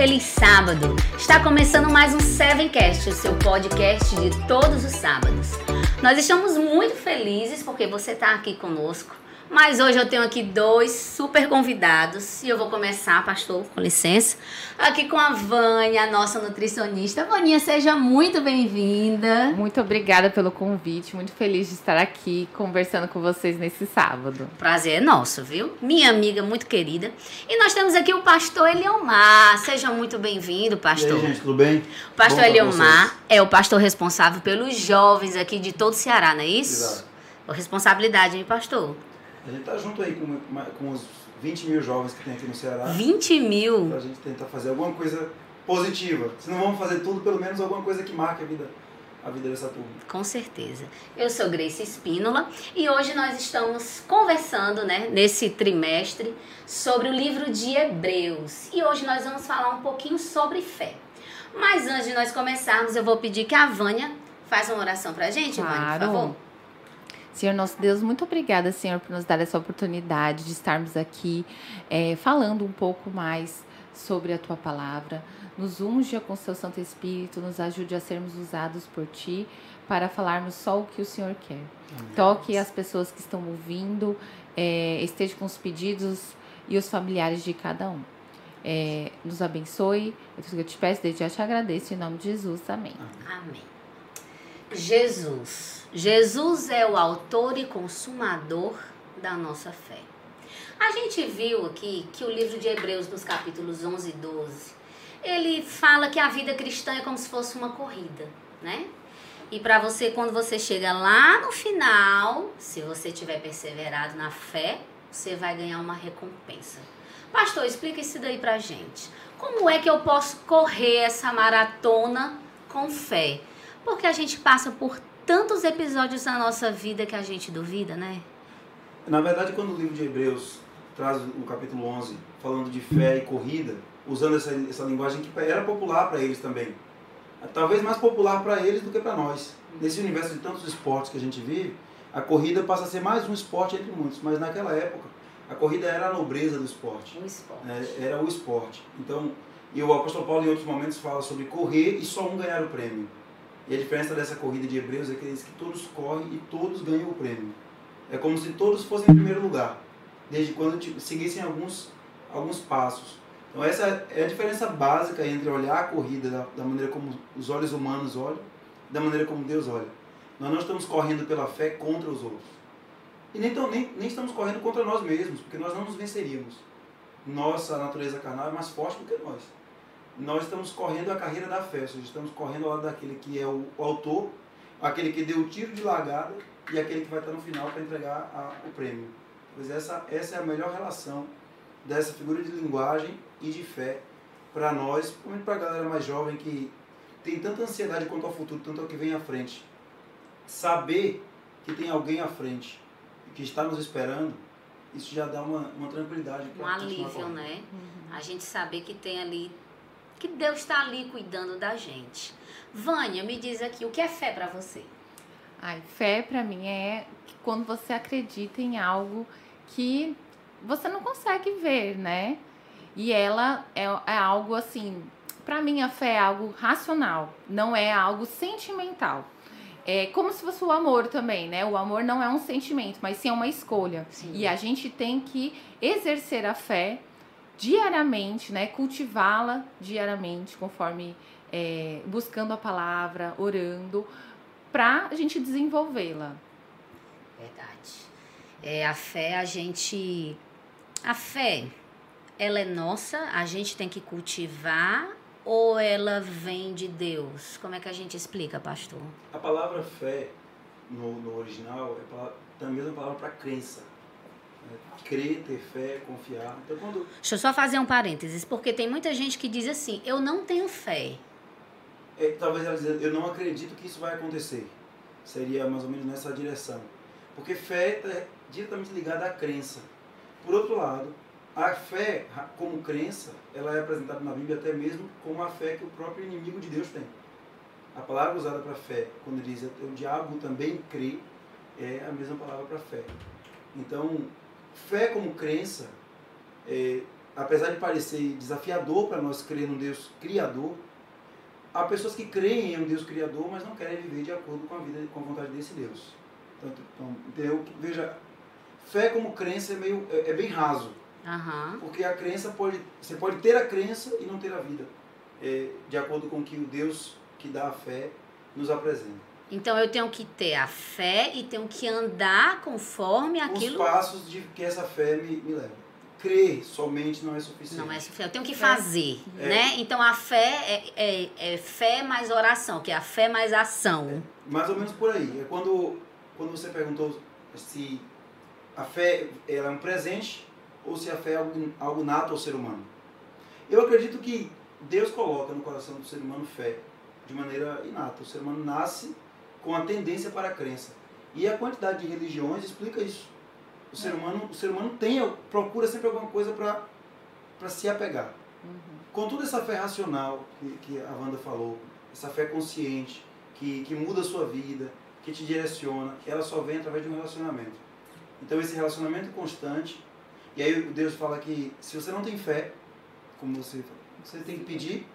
feliz sábado! Está começando mais um Sevencast, o seu podcast de todos os sábados. Nós estamos muito felizes porque você está aqui conosco mas hoje eu tenho aqui dois super convidados e eu vou começar, pastor, com licença, aqui com a Vânia, nossa nutricionista. Vânia, seja muito bem-vinda. Muito obrigada pelo convite, muito feliz de estar aqui conversando com vocês nesse sábado. Prazer é nosso, viu? Minha amiga muito querida. E nós temos aqui o pastor Eliomar. Seja muito bem-vindo, pastor. E aí, gente, tudo bem? O pastor Bom Eliomar é o pastor responsável pelos jovens aqui de todo o Ceará, não é isso? Exato. Responsabilidade, hein, pastor? A gente tá junto aí com, com os 20 mil jovens que tem aqui no Ceará. 20 mil? Pra gente tentar fazer alguma coisa positiva. Se não vamos fazer tudo, pelo menos alguma coisa que marque a vida a vida dessa turma. Com certeza. Eu sou Grace Espínola e hoje nós estamos conversando, né, nesse trimestre, sobre o livro de Hebreus. E hoje nós vamos falar um pouquinho sobre fé. Mas antes de nós começarmos, eu vou pedir que a Vânia faça uma oração pra gente, claro. Vânia, por favor. Senhor nosso Deus, muito obrigada, Senhor, por nos dar essa oportunidade de estarmos aqui é, falando um pouco mais sobre a tua palavra. Nos unja com seu Santo Espírito, nos ajude a sermos usados por ti para falarmos só o que o Senhor quer. Amém. Toque as pessoas que estão ouvindo, é, esteja com os pedidos e os familiares de cada um. É, nos abençoe. É tudo que eu te peço, desde já te agradeço. Em nome de Jesus. Amém. Amém. Jesus. Jesus é o autor e consumador da nossa fé. A gente viu aqui que o livro de Hebreus, nos capítulos 11 e 12, ele fala que a vida cristã é como se fosse uma corrida, né? E para você, quando você chega lá no final, se você tiver perseverado na fé, você vai ganhar uma recompensa. Pastor, explica isso daí pra gente. Como é que eu posso correr essa maratona com fé? Porque a gente passa por tantos episódios na nossa vida que a gente duvida, né? Na verdade, quando o livro de Hebreus traz o capítulo 11, falando de fé e corrida, usando essa, essa linguagem que era popular para eles também. Talvez mais popular para eles do que para nós. Nesse universo de tantos esportes que a gente vive, a corrida passa a ser mais um esporte entre muitos, mas naquela época a corrida era a nobreza do esporte. O esporte. É, era o esporte. Então, e o apóstolo Paulo em outros momentos fala sobre correr e só um ganhar o prêmio. E a diferença dessa corrida de Hebreus é que diz que todos correm e todos ganham o prêmio. É como se todos fossem em primeiro lugar, desde quando tipo, seguissem alguns, alguns passos. Então essa é a diferença básica entre olhar a corrida da, da maneira como os olhos humanos olham e da maneira como Deus olha. Nós não estamos correndo pela fé contra os outros. E nem, tão, nem, nem estamos correndo contra nós mesmos, porque nós não nos venceríamos. Nossa natureza carnal é mais forte do que nós nós estamos correndo a carreira da fé, ou seja, estamos correndo ao lado daquele que é o, o autor, aquele que deu o tiro de largada e aquele que vai estar no final para entregar a, o prêmio. Pois essa, essa é a melhor relação dessa figura de linguagem e de fé para nós, principalmente para a galera mais jovem que tem tanta ansiedade quanto ao futuro, tanto ao que vem à frente. Saber que tem alguém à frente que está nos esperando, isso já dá uma, uma tranquilidade. Um alívio, né? Uhum. A gente saber que tem ali que Deus está ali cuidando da gente. Vânia, me diz aqui, o que é fé para você? Ai, fé para mim é quando você acredita em algo que você não consegue ver, né? E ela é, é algo assim, para mim a fé é algo racional, não é algo sentimental. É como se fosse o amor também, né? O amor não é um sentimento, mas sim é uma escolha. Sim. E a gente tem que exercer a fé diariamente, né? Cultivá-la diariamente, conforme é, buscando a palavra, orando, para a gente desenvolvê-la. Verdade. É, a fé, a gente. A fé, ela é nossa, a gente tem que cultivar ou ela vem de Deus? Como é que a gente explica, pastor? A palavra fé, no, no original, é a mesma palavra para crença crer, ter fé, confiar. Então, quando... Deixa eu só fazer um parênteses, porque tem muita gente que diz assim, eu não tenho fé. É, talvez ela dizer, eu não acredito que isso vai acontecer. Seria mais ou menos nessa direção. Porque fé está diretamente ligada à crença. Por outro lado, a fé, como crença, ela é apresentada na Bíblia até mesmo como a fé que o próprio inimigo de Deus tem. A palavra usada para fé, quando diz o diabo também crê, é a mesma palavra para fé. Então, fé como crença, é, apesar de parecer desafiador para nós crer num Deus criador, há pessoas que creem em um Deus criador, mas não querem viver de acordo com a vida, com a vontade desse Deus. Então, então eu, veja, fé como crença é meio é, é bem raso. Uhum. Porque a crença pode. Você pode ter a crença e não ter a vida. É, de acordo com o que o Deus que dá a fé nos apresenta. Então eu tenho que ter a fé e tenho que andar conforme aquilo. Os passos de que essa fé me, me leva. Crer somente não é suficiente. Não é suficiente. Eu tenho que fazer, é. né? Então a fé é, é, é, fé mais oração, que é a fé mais ação. É, mais ou menos por aí. É quando, quando você perguntou se a fé é um presente ou se a fé é algo, algo nato ao ser humano. Eu acredito que Deus coloca no coração do ser humano fé de maneira inata. O ser humano nasce com a tendência para a crença. E a quantidade de religiões explica isso. O ser humano, o ser humano tem, procura sempre alguma coisa para se apegar. Uhum. Com toda essa fé racional que, que a Wanda falou, essa fé consciente, que, que muda a sua vida, que te direciona, ela só vem através de um relacionamento. Então esse relacionamento constante, e aí Deus fala que se você não tem fé, como você você tem que pedir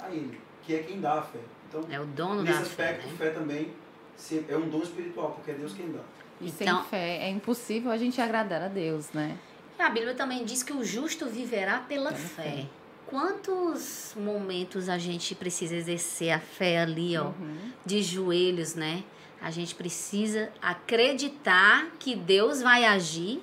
a Ele, que é quem dá a fé. Então, é o dono nesse da aspecto, fé, né? fé também é um dom espiritual, porque é Deus quem dá. E então, sem fé é impossível a gente agradar a Deus, né? A Bíblia também diz que o justo viverá pela fé. fé. Quantos momentos a gente precisa exercer a fé ali, ó, uhum. de joelhos, né? A gente precisa acreditar que Deus vai agir.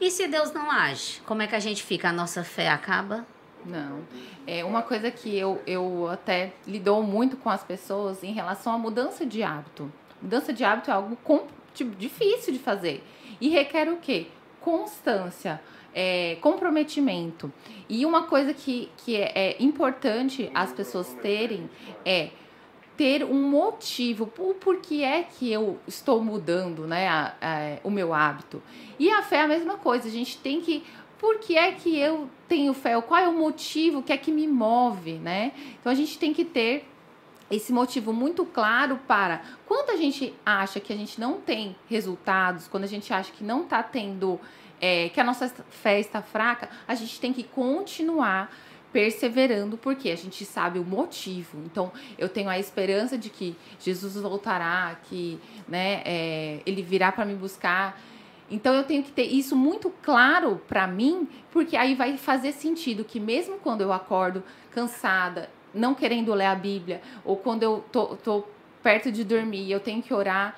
E se Deus não age, como é que a gente fica? A nossa fé acaba? Não. É uma coisa que eu, eu até lidou muito com as pessoas em relação à mudança de hábito. Mudança de hábito é algo com, tipo, difícil de fazer. E requer o quê? Constância, é, comprometimento. E uma coisa que, que é, é importante as pessoas terem é ter um motivo, por, por que é que eu estou mudando né, a, a, o meu hábito. E a fé é a mesma coisa, a gente tem que por que é que eu tenho fé? Qual é o motivo que é que me move, né? Então a gente tem que ter esse motivo muito claro para quando a gente acha que a gente não tem resultados, quando a gente acha que não está tendo, é, que a nossa fé está fraca, a gente tem que continuar perseverando porque a gente sabe o motivo. Então, eu tenho a esperança de que Jesus voltará, que né, é, ele virá para me buscar. Então eu tenho que ter isso muito claro para mim, porque aí vai fazer sentido que mesmo quando eu acordo cansada, não querendo ler a Bíblia, ou quando eu tô, tô perto de dormir eu tenho que orar,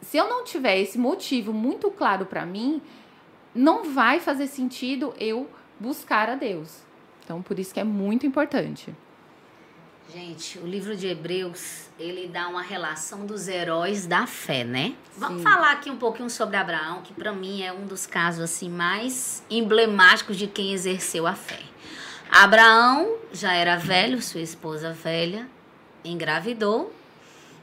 se eu não tiver esse motivo muito claro para mim, não vai fazer sentido eu buscar a Deus. Então por isso que é muito importante. Gente, o livro de Hebreus, ele dá uma relação dos heróis da fé, né? Sim. Vamos falar aqui um pouquinho sobre Abraão, que para mim é um dos casos assim mais emblemáticos de quem exerceu a fé. Abraão já era velho, sua esposa velha, engravidou.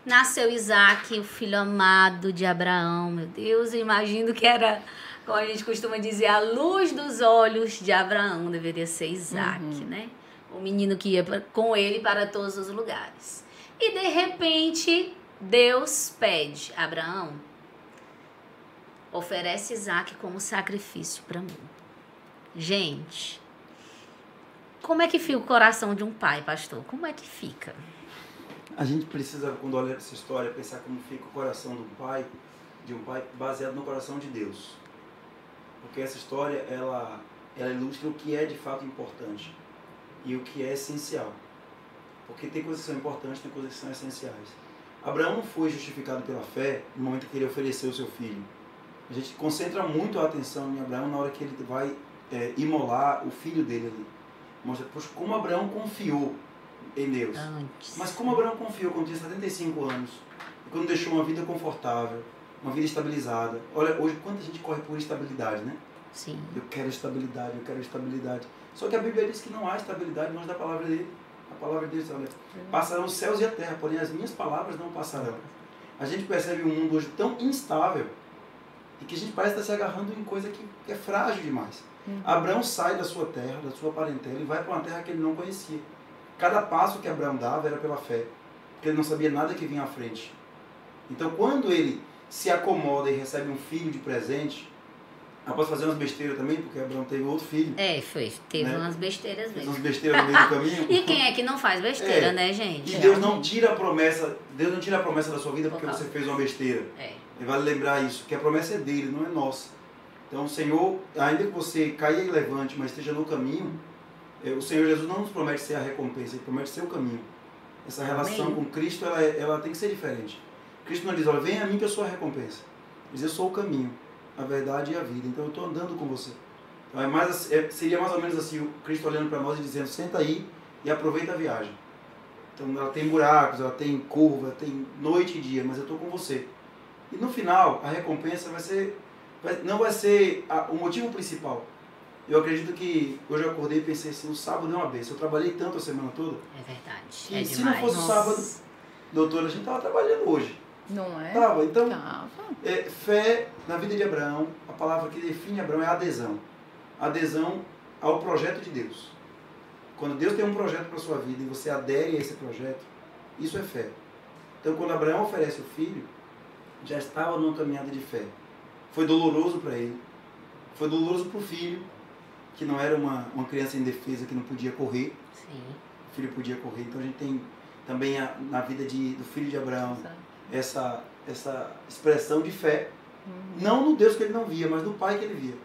Nasceu Isaac, o filho amado de Abraão. Meu Deus, eu imagino que era, como a gente costuma dizer, a luz dos olhos de Abraão deveria ser Isaac, uhum. né? O menino que ia com ele para todos os lugares. E de repente, Deus pede: Abraão, oferece Isaac como sacrifício para mim. Gente, como é que fica o coração de um pai, pastor? Como é que fica? A gente precisa, quando olha essa história, pensar como fica o coração um pai, de um pai baseado no coração de Deus. Porque essa história, ela, ela ilustra o que é de fato importante e o que é essencial. Porque tem coisas que são importantes, tem coisas que são essenciais. Abraão não foi justificado pela fé no momento que ele ofereceu o seu filho. A gente concentra muito a atenção em Abraão na hora que ele vai é, imolar o filho dele ali. Mostra poxa, como Abraão confiou em Deus. Antes. Mas como Abraão confiou quando tinha 75 anos, quando deixou uma vida confortável, uma vida estabilizada. Olha, hoje quanta gente corre por estabilidade, né? Sim. Eu quero estabilidade, eu quero estabilidade. Só que a Bíblia diz que não há estabilidade longe da palavra dele. A palavra de Deus, olha, passarão os céus e a terra, porém as minhas palavras não passarão. A gente percebe um mundo hoje tão instável e que a gente parece estar se agarrando em coisa que, que é frágil demais. Uhum. Abraão sai da sua terra, da sua parentela e vai para uma terra que ele não conhecia. Cada passo que Abraão dava era pela fé, porque ele não sabia nada que vinha à frente. Então, quando ele se acomoda e recebe um filho de presente, eu posso fazer umas besteiras também, porque Abraão teve outro filho. É, foi. Teve Né? umas besteiras Fez mesmo. umas besteiras no meio do caminho. E quem é que não faz besteira, É. né, gente? E Deus não tira a promessa, Deus não tira a promessa da sua vida porque Por você fez uma besteira. É. E vale lembrar isso, que a promessa é dele, não é nossa. Então, o Senhor, ainda que você caia e levante, mas esteja no caminho, eh, o Senhor Jesus não nos promete ser a recompensa, Ele promete ser o caminho. Essa relação Amém. com Cristo, ela, é- ela tem que ser diferente. Cristo não diz, olha, vem a mim que eu sou a recompensa. Ele diz, eu sou o caminho, a verdade e a vida. Então, eu estou andando com você. Então, é mais, é- seria mais ou menos assim, o Cristo olhando para nós e dizendo, senta aí e aproveita a viagem. Então, ela tem buracos, ela tem curva, tem noite e dia, mas eu estou com você. E no final, a recompensa vai ser, vai- não vai ser a- o motivo principal. Eu acredito que hoje eu acordei e pensei assim, o sábado é uma benção. Eu trabalhei tanto a semana toda. É verdade. E é se demais. não fosse o sábado, doutora, a gente estava trabalhando hoje. Não é? Tava. Então, Tava. é, fé na vida de Abraão, a palavra que define Abraão é adesão. Adesão ao projeto de Deus. Quando Deus tem um projeto para sua vida e você adere a esse projeto, isso é fé. Então, quando Abraão oferece o filho, já estava numa caminhada de fé. Foi doloroso para ele. Foi doloroso para o filho, que não era uma, uma criança indefesa que não podia correr. Sim. O filho podia correr. Então, a gente tem também a- na vida de, do filho de Abraão essa, essa expressão de fé Uhum. não no Deus que ele não via, mas no Pai que ele via.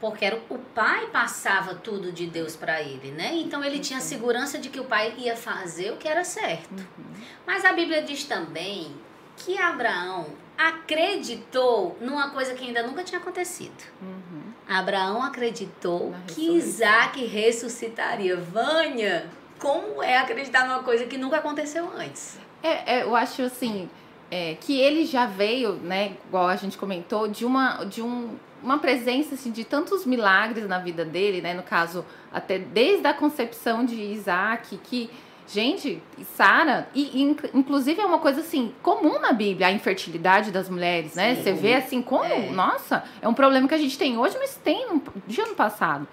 Porque era o pai passava tudo de Deus para ele, né? Então ele tinha segurança de que o pai ia fazer o que era certo. Uhum. Mas a Bíblia diz também que Abraão acreditou numa coisa que ainda nunca tinha acontecido. Uhum. Abraão acreditou que. Isaac ressuscitaria. Vânia, como é acreditar numa coisa que nunca aconteceu antes? É, é, eu acho assim é, que ele já veio, né, igual a gente comentou, de uma de um, uma presença assim, de tantos milagres na vida dele, né? No caso, até desde a concepção de Isaac, que gente, Sara, e inc- inclusive é uma coisa assim comum na Bíblia, a infertilidade das mulheres, né? Sim. Você vê assim como, É. nossa, é um problema que a gente tem hoje, mas tem no dia no passado.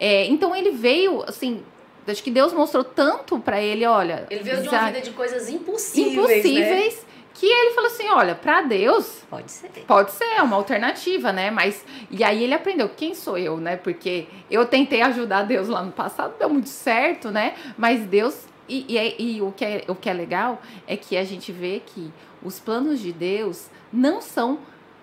É, então ele veio assim, acho que Deus mostrou tanto pra ele, olha, Ele veio de uma vida de coisas impossíveis, né? impossíveis que ele falou assim, olha, pra Deus Pode ser. pode ser é uma alternativa, né? Mas e aí ele aprendeu quem sou eu, né? Porque eu tentei ajudar Deus lá no passado, deu muito certo, né? Mas Deus e, e, é- e o que é o que é legal é que a gente vê que os planos de Deus não são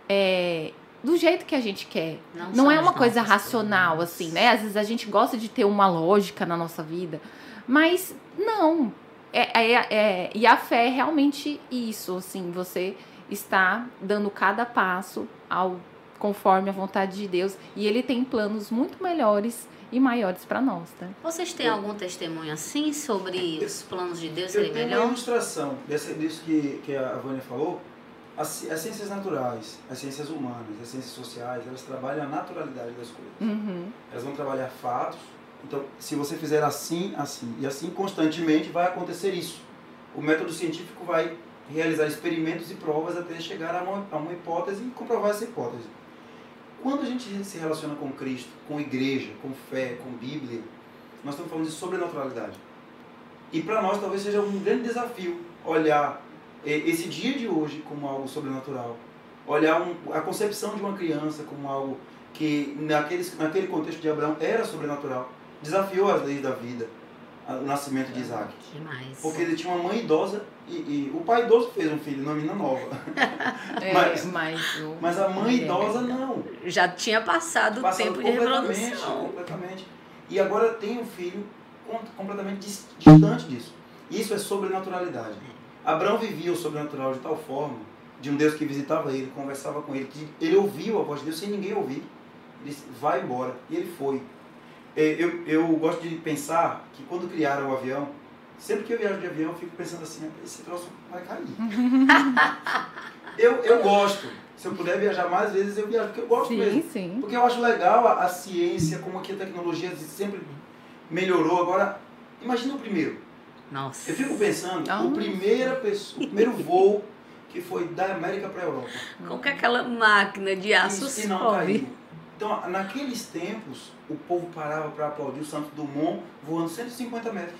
é, do jeito que a gente quer. Não, Não é uma coisa racional, planos. assim, né? Às vezes a gente gosta de ter uma lógica na nossa vida, mas não. É, é- é- e a fé é realmente isso, assim, você está dando cada passo ao conforme a vontade de Deus e ele tem planos muito melhores e maiores para nós, tá? Vocês têm algum testemunho assim sobre os planos de Deus Eu serem tenho uma melhor? ilustração dessa, disso que, que a Vânia falou. As, as ciências naturais, as ciências humanas, as ciências sociais, elas trabalham a naturalidade das coisas. Uhum. Elas vão trabalhar fatos. Então, se você fizer assim, assim e assim constantemente, vai acontecer isso. O método científico vai realizar experimentos e provas até chegar a uma, a uma hipótese e comprovar essa hipótese. Quando a gente se relaciona com Cristo, com igreja, com fé, com Bíblia, nós estamos falando de sobrenaturalidade. E para nós talvez seja um grande desafio olhar esse dia de hoje como algo sobrenatural. Olhar um, a concepção de uma criança como algo que naqueles, naquele contexto de Abraão era sobrenatural. Desafiou as leis da vida, o nascimento de Isaac. Demais. Porque ele tinha uma mãe idosa e, e o pai idoso fez um filho, uma menina nova. É, Mas- mas, Mas a mãe É idosa não. Já tinha passado o tempo de reprodução. completamente. E agora tem um filho com- completamente dis- distante disso. Isso é sobrenaturalidade. Abraão vivia o sobrenatural de tal forma, de um Deus que visitava ele, conversava com ele, que ele ouviu a voz de Deus sem ninguém ouvir. Ele disse, vai embora. E ele foi. É, Eu, eu gosto de pensar que quando criaram o avião, sempre que eu viajo de avião, eu fico pensando assim, esse troço vai cair. eu, eu gosto. Se eu puder viajar mais vezes, eu viajo, porque eu gosto mesmo. Sim, sim. Porque eu acho legal a, a ciência, como que a tecnologia sempre melhorou. Agora, imagina o primeiro. Nossa. Eu fico pensando, Ah. o, primeira pessoa, o primeiro voo que foi da América para a Europa. Com que aquela máquina de aço Isso, e não sobe. caiu. Então, naqueles tempos, o povo parava para aplaudir o Santos Dumont voando 150 metros.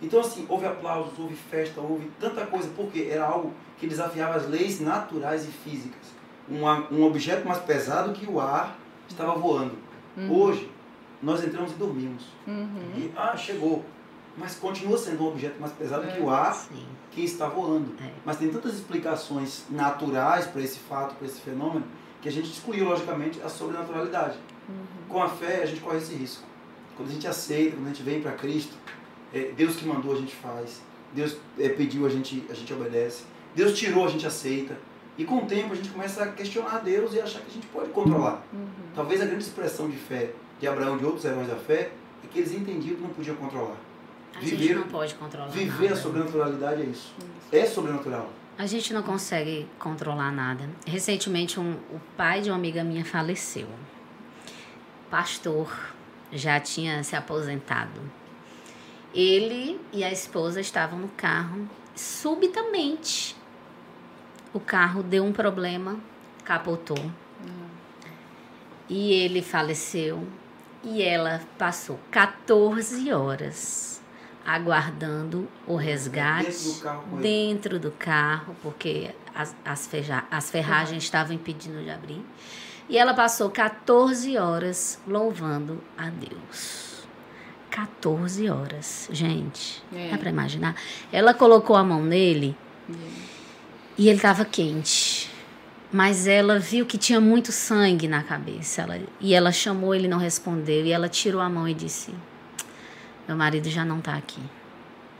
Então, assim, houve aplausos, houve festa, houve tanta coisa, porque era algo que desafiava as leis naturais e físicas. Um, um objeto mais pesado que o ar estava voando. Hoje, nós entramos e dormimos. Uhum. E, ah, chegou. Mas continua sendo um objeto mais pesado que o ar Sim. que está voando. É. Mas tem tantas explicações naturais para esse fato, para esse fenômeno, que a gente excluiu, logicamente, a sobrenaturalidade. Com a fé, a gente corre esse risco. Quando a gente aceita, quando a gente vem para Cristo, é, Deus que mandou, a gente faz. Deus é, pediu, a gente, a gente obedece. Deus tirou, a gente aceita. E com o tempo, a gente começa a questionar Deus e achar que a gente pode controlar. Uhum. Talvez a grande expressão de fé de Abraão e de outros heróis da fé é que eles entendiam que não podiam controlar. A gente Viver- não pode controlar Viver a nada. sobrenaturalidade é isso. É sobrenatural. A gente não consegue controlar nada. Recentemente, um, o pai de uma amiga minha faleceu. Pastor, já tinha se aposentado. Ele e a esposa estavam no carro. Subitamente, o carro deu um problema, capotou. E ele faleceu. E ela passou 14 horas aguardando o resgate Dentro do carro dentro do carro, porque as, as, feja- as ferragens estavam impedindo de abrir. E ela passou 14 horas louvando a Deus. 14 horas, gente. É. Dá pra imaginar? Ela colocou a mão nele e ele estava quente. Mas ela viu que tinha muito sangue na cabeça. Ela, e ela chamou, ele não respondeu. E ela tirou a mão e disse: Meu marido já não está aqui.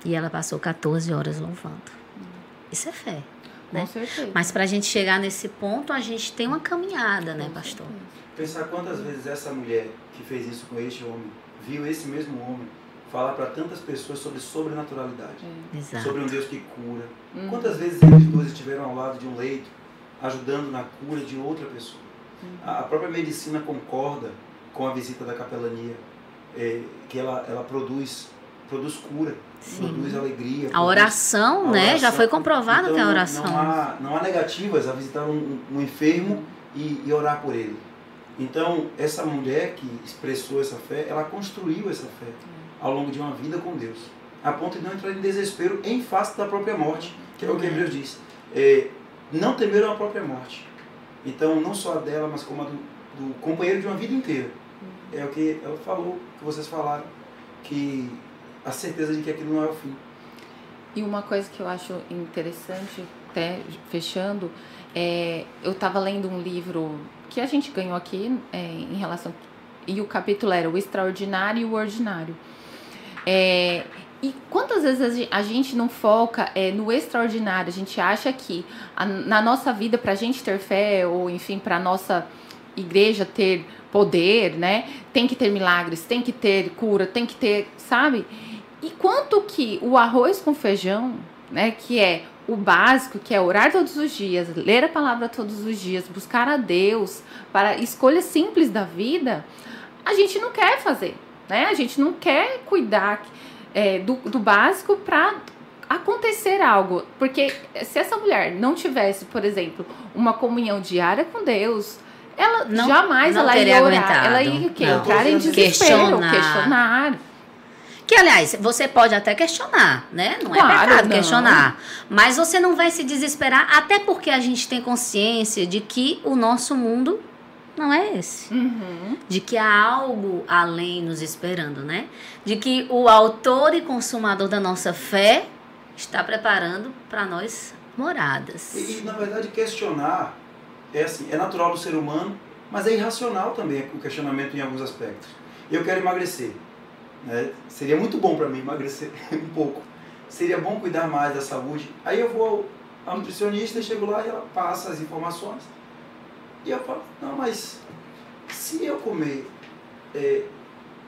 E ela passou 14 horas louvando. Isso é fé. Com Né? certeza. Mas para a gente chegar nesse ponto, a gente tem uma caminhada, né, Com pastor? Pensar quantas vezes essa mulher que fez isso com este homem viu esse mesmo homem falar para tantas pessoas sobre sobrenaturalidade, Exato. sobre um Deus que cura. Uhum. Quantas vezes eles dois estiveram ao lado de um leito, ajudando na cura de outra pessoa? A a própria medicina concorda com a visita da capelania, é, que ela, ela produz, produz cura, Sim. produz alegria. A produz- oração, a né? Já oração. foi comprovado Então, que a oração. Não há, não há negativas a visitar um, um enfermo e, e orar por ele. Então, essa mulher que expressou essa fé, ela construiu essa fé ao longo de uma vida com Deus, a ponto de não entrar em desespero em face da própria morte, que é o que É. Hebreus diz. É, não temeram a própria morte. Então, não só a dela, mas como a do, do companheiro de uma vida inteira. É o que ela falou, que vocês falaram, que a certeza de que aquilo não é o fim. E uma coisa que eu acho interessante, até fechando, é, eu estava lendo um livro que a gente ganhou aqui é, em relação. E o capítulo era o extraordinário e o ordinário. É, e quantas vezes a gen- a gente não foca é, no extraordinário? A gente acha que a- na nossa vida, para a gente ter fé, ou enfim, para nossa igreja ter poder, né? Tem que ter milagres, tem que ter cura, tem que ter, sabe? E quanto que o arroz com feijão, né, que é o básico, que é orar todos os dias, ler a palavra todos os dias, buscar a Deus para escolhas simples da vida, a gente não quer fazer, né? A gente não quer cuidar é, do, do básico para acontecer algo, porque se essa mulher não tivesse, por exemplo, uma comunhão diária com Deus, ela Não- jamais não ela teria ia orar, aguentado. ela ia o quê? Não. entrar em desespero, Questionar. questionar. Que, aliás, você pode até questionar, né? Não é Claro, pecado não. questionar. Mas você não vai se desesperar, até porque a gente tem consciência de que o nosso mundo não é esse. Uhum. De que há algo além nos esperando, né? De que o autor e consumador da nossa fé está preparando para nós moradas. E, e, na verdade, questionar é assim, é natural do ser humano, mas é irracional também o questionamento em alguns aspectos. Eu quero emagrecer. Né? Seria muito bom para mim emagrecer um pouco. Seria bom cuidar mais da saúde. Aí eu vou ao, nutricionista, chego lá e ela passa as informações. E eu falo, não, mas se eu comer é,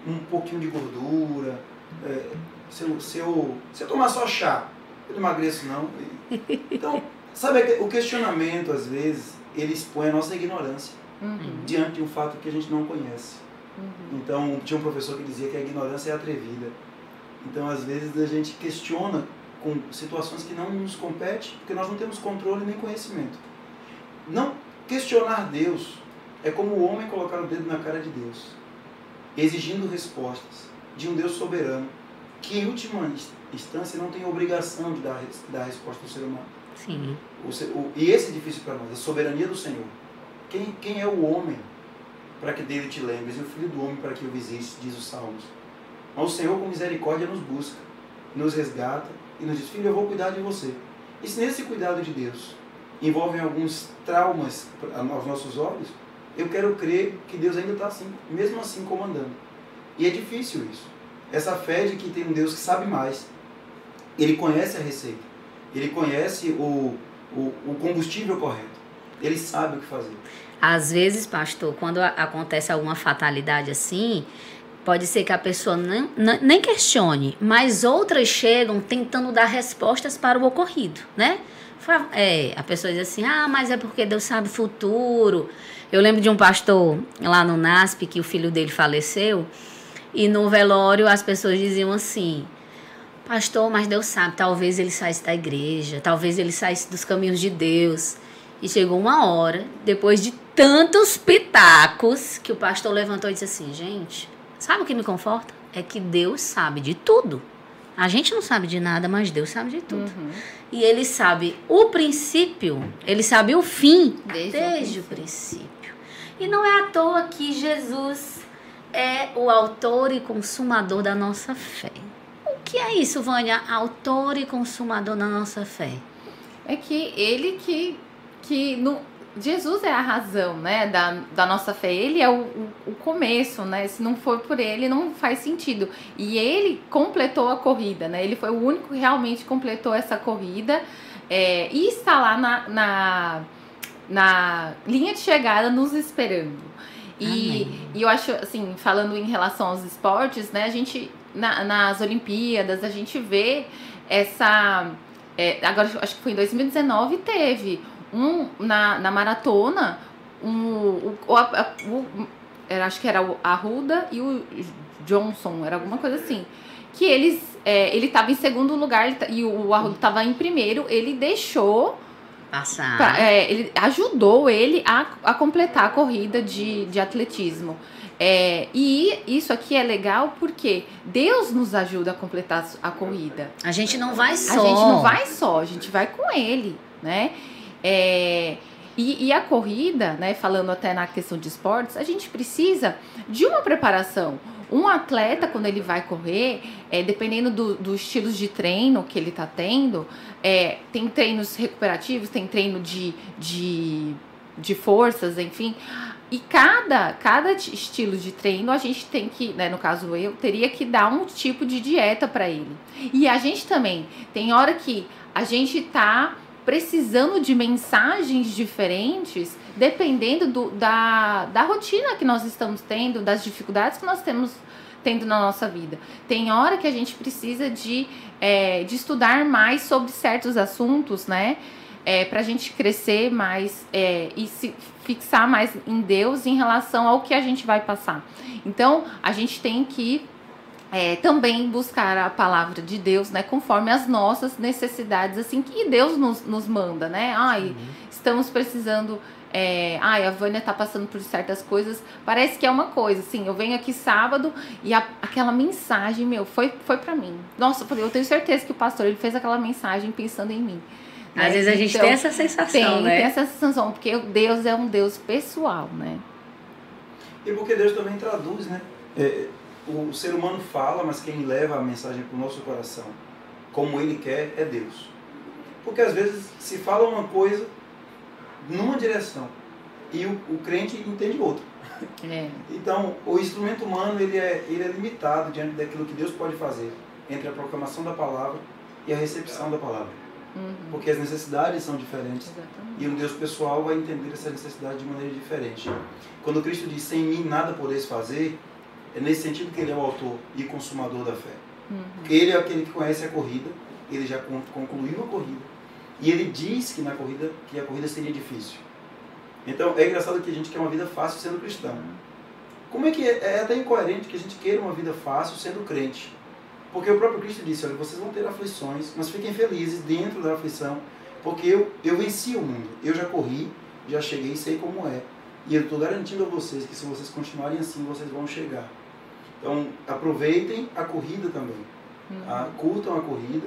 um pouquinho de gordura, é, se, eu, se, eu, se eu tomar só chá, eu não emagreço não. Então, sabe, o questionamento, às vezes, ele expõe a nossa ignorância Uhum. diante de um fato que a gente não conhece. Uhum. Então, tinha um professor que dizia que a ignorância é atrevida. Então, às vezes, a gente questiona com situações que não nos competem, porque nós não temos controle nem conhecimento. Não questionar Deus é como o homem colocar o dedo na cara de Deus, exigindo respostas de um Deus soberano, que em última instância não tem obrigação de dar, dar resposta ao ser humano. Sim. O, o, e esse é difícil para nós, a soberania do Senhor. Quem, quem é o homem para que dele te lembres, e o filho do homem para que o visite, diz os Salmos. Mas o Senhor, com misericórdia, nos busca, nos resgata e nos diz: Filho, eu vou cuidar de você. E se nesse cuidado de Deus envolvem alguns traumas aos nossos olhos, eu quero crer que Deus ainda está assim, mesmo assim comandando. E é difícil isso. Essa fé de que tem um Deus que sabe mais. Ele conhece a receita. Ele conhece o, o, o combustível correto. Ele sabe o que fazer. Às vezes, pastor, quando acontece alguma fatalidade assim, pode ser que a pessoa nem, nem questione, mas outras chegam tentando dar respostas para o ocorrido, né? É, a pessoa diz assim, ah, mas é porque Deus sabe o futuro. Eu lembro de um pastor lá no NASP que o filho dele faleceu e no velório as pessoas diziam assim, pastor, mas Deus sabe, talvez ele saísse da igreja, talvez ele saísse dos caminhos de Deus. E chegou uma hora, depois de tantos pitacos, que o pastor levantou e disse assim: gente, sabe o que me conforta? É que Deus sabe de tudo. A gente não sabe de nada, mas Deus sabe de tudo. Uhum. E Ele sabe o princípio, Ele sabe o fim desde, desde o, princípio. o princípio. E não é à toa que Jesus é o autor e consumador da nossa fé. O que é isso, Vânia? Autor e consumador da nossa fé. É que ele que que no, Jesus é a razão, né, da, da nossa fé. Ele é o, o, o, começo, né? Se não for por ele, não faz sentido. E ele completou a corrida, né? Ele foi o único que realmente completou essa corrida é, e está lá na, na, na linha de chegada nos esperando. E, e, eu acho, assim, falando em relação aos esportes, né? A gente, na, nas Olimpíadas, a gente vê essa... É, agora, acho que foi em 2019, teve um na, na maratona, um, o, a, o, era, acho que era o Arruda e o Johnson, era alguma coisa assim. Que eles. É, ele estava em segundo lugar e o Arruda estava em primeiro, ele deixou. Passar. Pra, é, ele ajudou ele a, a completar a corrida de, de atletismo. É, e isso aqui é legal porque Deus nos ajuda a completar a corrida. A gente não vai só. A gente não vai só, a gente vai com ele, né? É, e, e, a corrida, né, falando até na questão de esportes, a gente precisa de uma preparação. Um atleta, quando ele vai correr, é, dependendo do, dos estilos de treino que ele está tendo, é, tem treinos recuperativos, tem treino de, de, de forças, enfim. E cada, cada estilo de treino, a gente tem que, né, no caso eu, teria que dar um tipo de dieta para ele. E a gente também, tem hora que a gente tá precisando de mensagens diferentes, dependendo do, da, da rotina que nós estamos tendo, das dificuldades que nós temos tendo na nossa vida. Tem hora que a gente precisa de, é, de estudar mais sobre certos assuntos, né? É, para a gente crescer mais é, e se fixar mais em Deus em relação ao que a gente vai passar. Então, a gente tem que é, também buscar a palavra de Deus, né, conforme as nossas necessidades, assim, que Deus nos, nos manda, né? Ai, uhum. estamos precisando. É, ai, a Vânia tá passando por certas coisas. Parece que é uma coisa, assim. Eu venho aqui sábado e a, aquela mensagem, meu, foi, foi para mim. Nossa, eu, falei, eu tenho certeza que o pastor ele fez aquela mensagem pensando em mim. Às né? vezes a gente então, tem essa sensação, tem, né? Tem essa sensação, porque Deus é um Deus pessoal, né? E porque Deus também traduz, né? É, o ser humano fala, mas quem leva a mensagem para o nosso coração, como ele quer, é Deus. Porque às vezes se fala uma coisa numa direção e o, o crente entende outra. É. Então, o instrumento humano ele é, ele é limitado diante daquilo que Deus pode fazer entre a proclamação da palavra e a recepção da palavra. Uhum. Porque as necessidades são diferentes Exatamente. e um Deus pessoal vai entender essa necessidade de maneira diferente. Quando Cristo diz: Sem mim nada podeis fazer, é nesse sentido que ele é o autor e consumador da fé. Uhum. Ele é aquele que conhece a corrida, ele já concluiu a corrida. E ele diz que na corrida que a corrida seria difícil. Então é engraçado que a gente quer uma vida fácil sendo cristão. Como é que é, é até incoerente que a gente queira uma vida fácil sendo crente? Porque o próprio Cristo disse, olha, vocês vão ter aflições, mas fiquem felizes dentro da aflição, porque eu, eu venci o mundo. Eu já corri, já cheguei, sei como é. E eu estou garantindo a vocês que se vocês continuarem assim, vocês vão chegar. Então, aproveitem a corrida também. Uhum. Ah, curtam a corrida,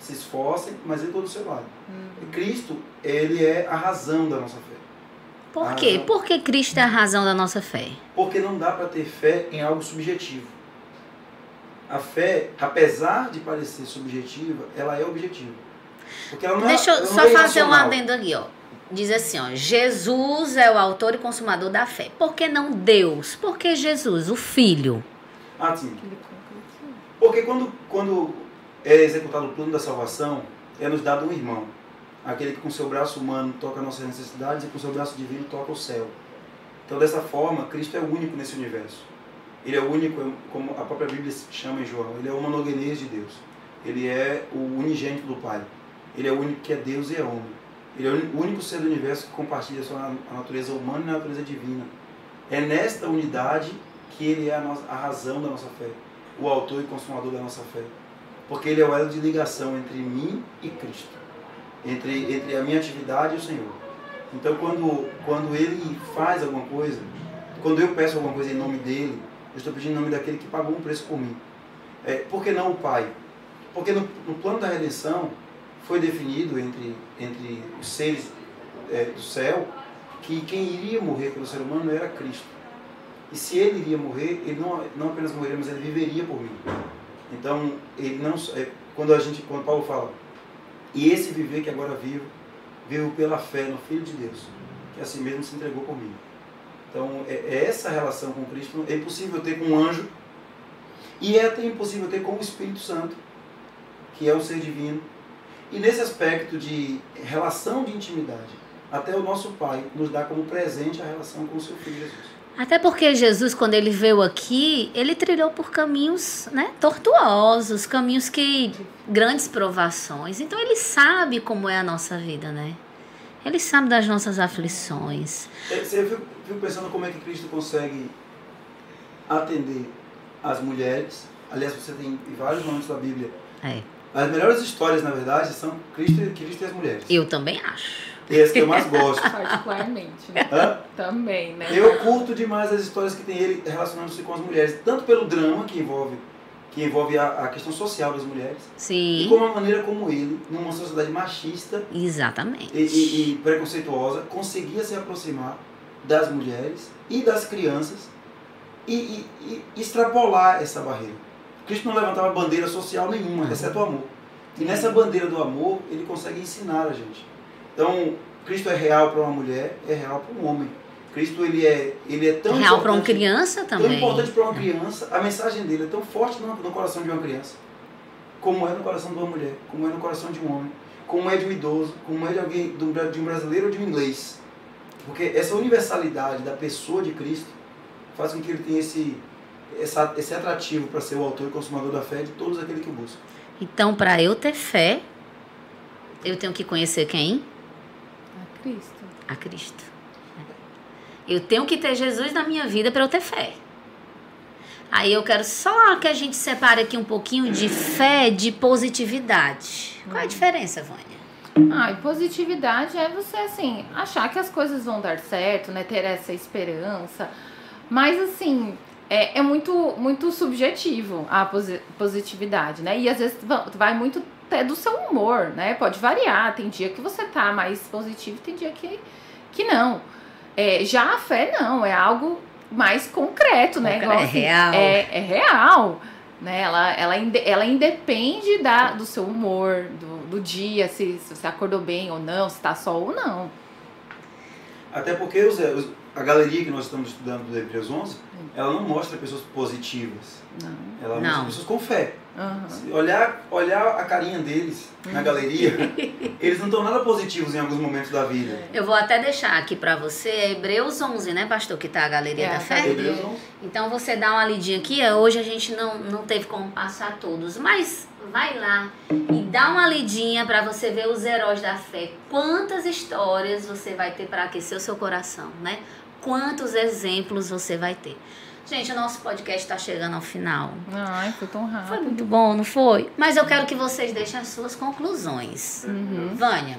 se esforcem, mas é todo do seu lado. Uhum. Cristo, ele é a razão da nossa fé. Por quê? Razão... Por que Cristo é a razão da nossa fé? Porque não dá para ter fé em algo subjetivo. A fé, apesar de parecer subjetiva, ela é objetiva. Porque ela não é- Deixa eu é, só é fazer um adendo aqui, ó. Diz assim, ó, Jesus é o autor e consumador da fé. Por que não Deus? Por que Jesus, o Filho? Ah, sim. Porque quando, quando é executado o plano da salvação, é nos dado um irmão. Aquele que com seu braço humano toca nossas necessidades e com seu braço divino toca o céu. Então, dessa forma, Cristo é o único nesse universo. Ele é único, como a própria Bíblia chama em João, ele é o monogenês de Deus. Ele é o unigênito do Pai. Ele é o único que é Deus e é homem. Ele é o único ser do universo que compartilha a natureza humana e a natureza divina. É nesta unidade que ele é a, nossa, a razão da nossa fé, o autor e consumador da nossa fé. Porque ele é o elo de ligação entre mim e Cristo, entre, entre a minha atividade e o Senhor. Então, quando, quando ele faz alguma coisa, quando eu peço alguma coisa em nome dele, eu estou pedindo em nome daquele que pagou um preço por mim. É, por que não o Pai? Porque no, no plano da redenção foi definido entre, entre os seres é, do céu que quem iria morrer pelo ser humano era Cristo. E se ele iria morrer, ele não, não apenas morreria, mas ele viveria por mim. Então, ele não, é, quando a gente, quando Paulo fala, e esse viver que agora vivo, vivo pela fé no Filho de Deus, que assim mesmo se entregou por mim. Então, é, é essa relação com Cristo é impossível ter com um anjo e é até impossível ter com o Espírito Santo, que é o ser divino. E nesse aspecto de relação de intimidade, até o nosso Pai nos dá como presente a relação com o seu Filho Jesus. Até porque Jesus, quando ele veio aqui, ele trilhou por caminhos né, tortuosos, caminhos que. grandes provações. Então ele sabe como é a nossa vida, né? Ele sabe das nossas aflições. É, você viu, viu pensando como é que Cristo consegue atender as mulheres. Aliás, você tem vários momentos da Bíblia. É. As melhores histórias, na verdade, são Cristo, Cristo e as mulheres. Eu também acho. Esse que eu mais gosto. Particularmente. Né? Hã? Também, né? Eu curto demais as histórias que tem ele relacionando-se com as mulheres, tanto pelo drama que envolve que envolve a, a, questão social das mulheres. Sim. E como a maneira como ele, numa sociedade machista Exatamente. E, e, e, preconceituosa, conseguia se aproximar das mulheres e das crianças e, e extrapolar essa barreira. Cristo não levantava bandeira social nenhuma, exceto o amor. E nessa bandeira do amor, ele consegue ensinar a gente. Então, Cristo é real para uma mulher, é real para um homem. Cristo ele é, ele é tão real para uma criança também. Tão importante para uma criança. A mensagem dele é tão forte no, no coração de uma criança, como é no coração de uma mulher, como é no coração de um homem, como é de um idoso, como é de alguém de um brasileiro ou de um inglês. Porque essa universalidade da pessoa de Cristo faz com que ele tenha esse, essa, esse atrativo para ser o autor e consumador da fé de todos aqueles que o buscam. Então, para eu ter fé, eu tenho que conhecer quem? Cristo. A Cristo. Eu tenho que ter Jesus na minha vida para eu ter fé. Aí eu quero só que a gente separe aqui um pouquinho de fé de positividade. Qual é a uhum. diferença, Vânia? Ah, e positividade é você, assim, achar que as coisas vão dar certo, né? Ter essa esperança. Mas, assim, é, é muito, muito subjetivo a positividade, né? E às vezes vai muito até do seu humor, né? Pode variar. Tem dia que você tá mais positivo, tem dia que, que não. É, já a fé não, é algo mais concreto, né? Igual, é real. É, é real. Né? Ela, ela, ela independe da, do seu humor, do, do dia, se, se você acordou bem ou não, se tá só ou não. Até porque os, os, a galeria que nós estamos estudando do Hebreus 11, ela não mostra pessoas positivas. Não. Ela mostra pessoas com fé. Uhum. Olhar, olhar a carinha deles na galeria, eles não estão nada positivos em alguns momentos da vida. Eu vou até deixar aqui para você Hebreus 11, né, pastor, que tá a Galeria é, da Fé. Hebreus 11. Então você dá uma lidinha aqui. Hoje a gente não, não teve como passar todos, mas vai lá e dá uma lidinha para você ver os heróis da fé. Quantas histórias você vai ter para aquecer o seu coração, né? Quantos exemplos você vai ter. Gente, o nosso podcast está chegando ao final. Ai, foi tão rápido. Foi muito bom, não foi? Mas eu quero que vocês deixem as suas conclusões. Uhum. Vânia.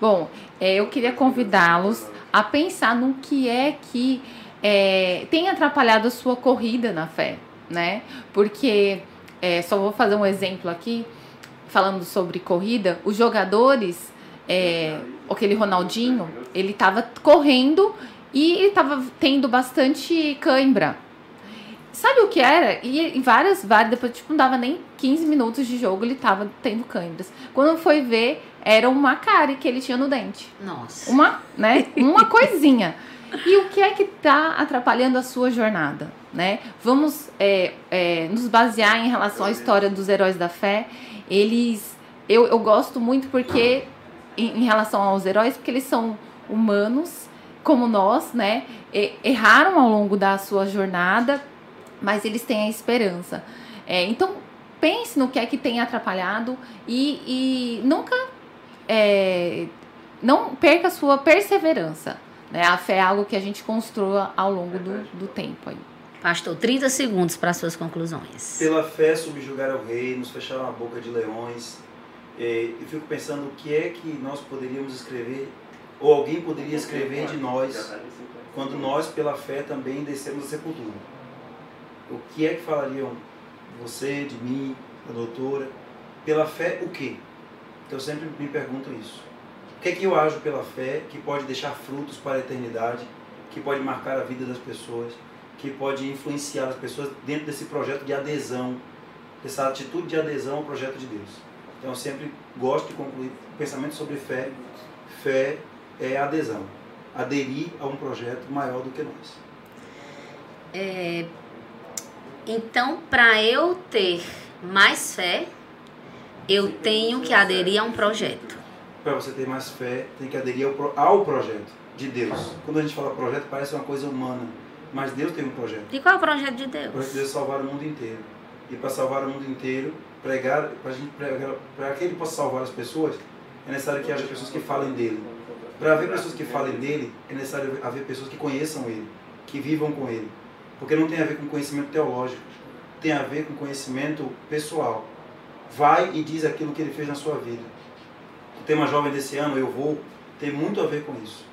Bom, é, eu queria convidá-los a pensar no que é que é, tem atrapalhado a sua corrida na fé, né? Porque, é, só vou fazer um exemplo aqui, falando sobre corrida, os jogadores, é, aquele Ronaldinho, ele estava correndo e ele estava tendo bastante cãibra. Sabe o que era? E em várias, várias, depois tipo, não dava nem 15 minutos de jogo, ele tava tendo câimbras. Quando foi ver, era uma cárie que ele tinha no dente. Nossa. Uma, né? Uma coisinha. E o que é que tá atrapalhando a sua jornada, né? Vamos é, é, nos basear em relação à história dos heróis da fé. Eles, eu, eu gosto muito porque, em, em relação aos heróis, porque eles são humanos, como nós, né? erraram ao longo da sua jornada, mas eles têm a esperança. É, então, pense no que é que tem atrapalhado e, e nunca é, não perca a sua perseverança. Né? A fé é algo que a gente construa ao longo do, do tempo. Aí. Pastor, 30 segundos para suas conclusões. Pela fé subjugaram o rei, nos fecharam a boca de leões. É, eu fico pensando o que é que nós poderíamos escrever, ou alguém poderia escrever de nós, quando nós, pela fé, também descemos a sepultura o que é que falariam você, de mim, da doutora? Pela fé, o quê? Então eu sempre me pergunto isso. O que é que eu ajo pela fé que pode deixar frutos para a eternidade, que pode marcar a vida das pessoas, que pode influenciar as pessoas dentro desse projeto de adesão, dessa atitude de adesão ao projeto de Deus? Então eu sempre gosto de concluir o pensamento sobre fé. Fé é adesão, aderir a um projeto maior do que nós. É, então, para eu ter mais fé, eu tenho que aderir a um projeto. Para você ter mais fé, tem que aderir ao, ao projeto de Deus. Quando a gente fala projeto, parece uma coisa humana, mas Deus tem um projeto. E qual é o projeto de Deus? O projeto de Deus é salvar o mundo inteiro. E para salvar o mundo inteiro, pregar, para que ele possa salvar as pessoas, é necessário que haja pessoas que falem dele. Para haver pessoas que falem dele, é necessário haver pessoas que conheçam ele, que vivam com ele. Porque não tem a ver com conhecimento teológico, tem a ver com conhecimento pessoal. Vai e diz aquilo que ele fez na sua vida. O tema jovem desse ano, Eu Vou, tem muito a ver com isso.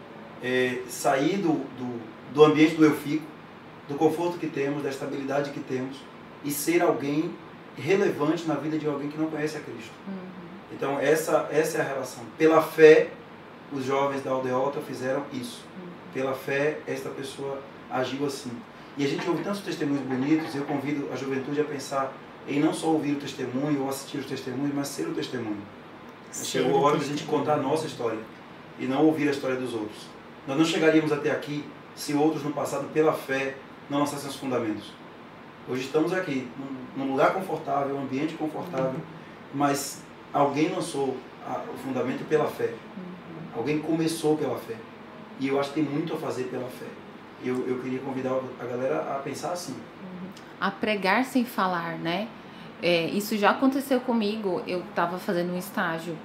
É, sair do, do, do ambiente do eu fico, do conforto que temos, da estabilidade que temos, e ser alguém relevante na vida de alguém que não conhece a Cristo. Uhum. Então, essa, essa é a relação. Pela fé, os jovens da aldeota fizeram isso. Uhum. Pela fé, esta pessoa agiu assim. E a gente ouve tantos testemunhos bonitos, eu convido a juventude a pensar em não só ouvir o testemunho ou assistir os testemunhos, mas ser o testemunho. Chegou a hora de a gente contar a nossa história e não ouvir a história dos outros. Nós não chegaríamos até aqui se outros no passado, pela fé, não lançassem os fundamentos. Hoje estamos aqui, num lugar confortável, um ambiente confortável, mas alguém lançou o fundamento pela fé. Uhum. Alguém começou pela fé. E eu acho que tem muito a fazer pela fé eu, eu queria convidar a galera a pensar assim. Uhum. A pregar sem falar, né? É, isso já aconteceu comigo. Eu estava fazendo um estágio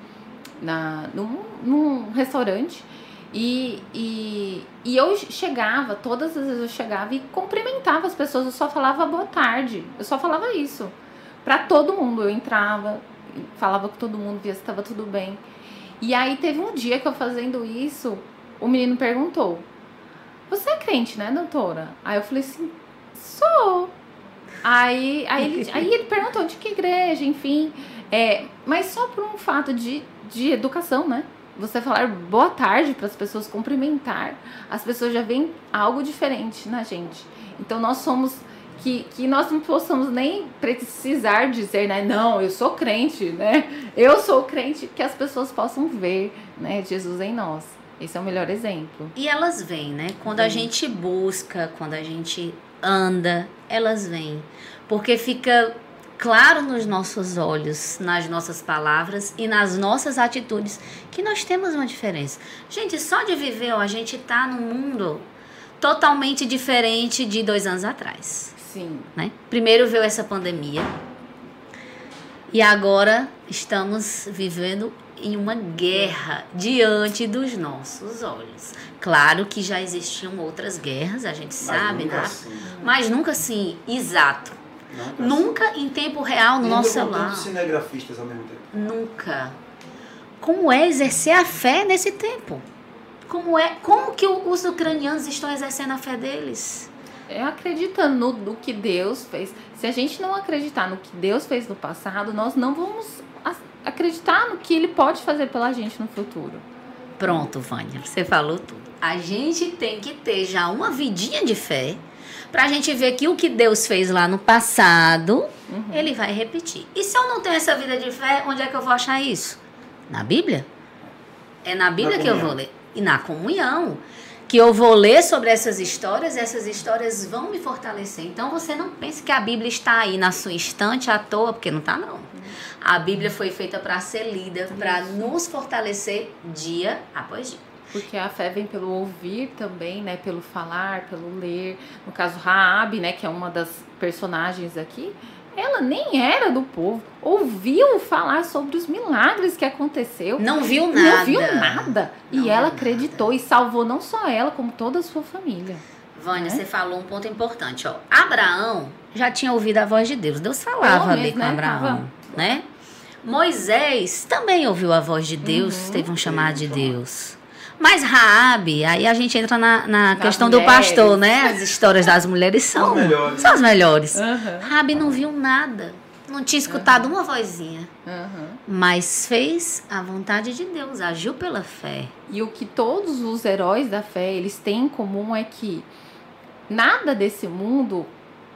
na, num, num restaurante e, e, e eu chegava, todas as vezes eu chegava e cumprimentava as pessoas. Eu só falava boa tarde. Eu só falava isso. Para todo mundo. Eu entrava, falava com todo mundo, via se estava tudo bem. E aí teve um dia que eu fazendo isso, o menino perguntou: você é crente, né, doutora? Aí eu falei assim: Sou. Aí, aí, ele, aí ele perguntou de que igreja, enfim. É, mas só por um fato de, de educação, né? Você falar boa tarde para as pessoas, cumprimentar, as pessoas já veem algo diferente na gente. Então nós somos que, que nós não possamos nem precisar dizer, né? Não, eu sou crente, né? Eu sou crente, que as pessoas possam ver, né? Jesus em nós. Esse é o melhor exemplo. E elas vêm, né? Quando a gente busca, quando a gente anda, elas vêm. Porque fica claro nos nossos olhos, nas nossas palavras e nas nossas atitudes que nós temos uma diferença. Gente, só de viver, ó, a gente tá num mundo totalmente diferente de dois anos atrás. Sim. Né? Primeiro veio essa pandemia. E agora estamos vivendo em uma guerra diante dos nossos olhos. Claro que já existiam outras guerras, a gente Mas sabe, nunca né? assim. Mas nunca assim, exato. Nunca assim. Nunca em tempo real no nosso celular. cinegrafistas ao mesmo tempo. Nunca. Como é exercer a fé nesse tempo? Como é? Como que os ucranianos estão exercendo a fé deles? É acreditando no, no que Deus fez. Se a gente não acreditar no que Deus fez no passado, nós não vamos a- acreditar no que Ele pode fazer pela gente no futuro. Pronto, Vânia, você falou tudo. A gente tem que ter já uma vidinha de fé pra gente ver que o que Deus fez lá no passado, Uhum. ele vai repetir. E se eu não tenho essa vida de fé, onde é que eu vou achar isso? Na Bíblia? É na Bíblia Na que eu vou ler. E na comunhão. Que eu vou ler sobre essas histórias, essas histórias vão me fortalecer. Então você não pense que a Bíblia está aí na sua estante à toa, porque não está não. A Bíblia foi feita para ser lida, para nos fortalecer dia após dia. Porque a fé vem pelo ouvir também, né? Pelo falar, pelo ler. No caso, Raab, né? Que é uma das personagens aqui. Ela nem era do povo. Ouviu falar sobre os milagres que aconteceu. Não viu nada. Não viu nada. Não e ela acreditou e salvou não só ela, como toda a sua família. Vânia, Né? você falou um ponto importante, ó. Abraão já tinha ouvido a voz de Deus. Deus falava Pelo ali com né? Abraão, né? Moisés também ouviu a voz de Deus, Uhum. teve um chamado de Deus. Mas Raabe, aí a gente entra na, na Das questão do mulheres. pastor, né? As histórias das mulheres são, São as melhores. são as melhores. Aham. Raabe não viu nada, não tinha escutado uma vozinha, Aham. mas fez a vontade de Deus, agiu pela fé. E o que todos os heróis da fé eles têm em comum é que nada desse mundo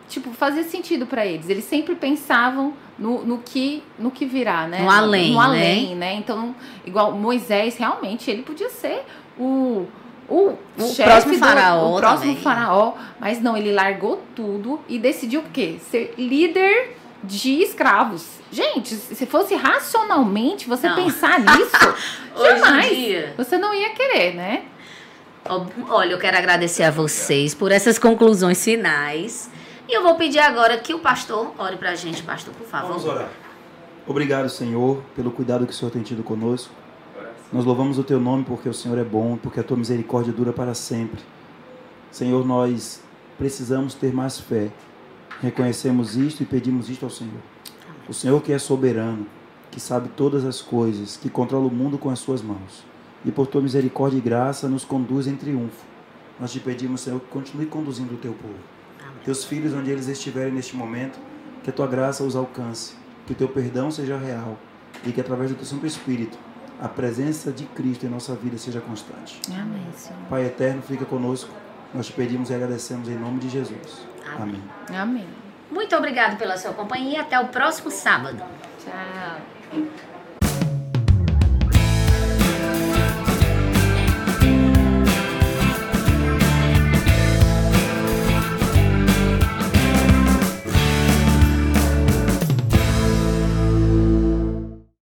tipo fazia sentido para eles. Eles sempre pensavam no, no que no que virá, né? No além, no né? além, né? Então, igual Moisés realmente ele podia ser o o, O chefe próximo do- faraó o próximo também. faraó, mas não, ele largou tudo e decidiu o quê? Ser líder de escravos. Gente, se fosse racionalmente você Não. pensar nisso, Jamais. você não ia querer, né? Olha, eu quero agradecer a vocês por essas conclusões finais. E eu vou pedir agora que o pastor ore pra gente, pastor, por favor. Vamos orar. Obrigado, Senhor, pelo cuidado que o Senhor tem tido conosco. Nós louvamos o Teu nome porque o Senhor é bom, porque a Tua misericórdia dura para sempre. Senhor, nós precisamos ter mais fé. Reconhecemos isto e pedimos isto ao Senhor. O Senhor que é soberano, que sabe todas as coisas, que controla o mundo com as Suas mãos. E por Tua misericórdia e graça nos conduz em triunfo. Nós te pedimos, Senhor, que continue conduzindo o Teu povo. Teus filhos, onde eles estiverem neste momento, que a tua graça os alcance, que o teu perdão seja real e que através do teu Santo Espírito a presença de Cristo em nossa vida seja constante. Amém, Senhor. Pai eterno, fica conosco. Nós te pedimos e agradecemos em nome de Jesus. Amém. Amém. Amém. Muito obrigado pela sua companhia até o próximo sábado. Tchau.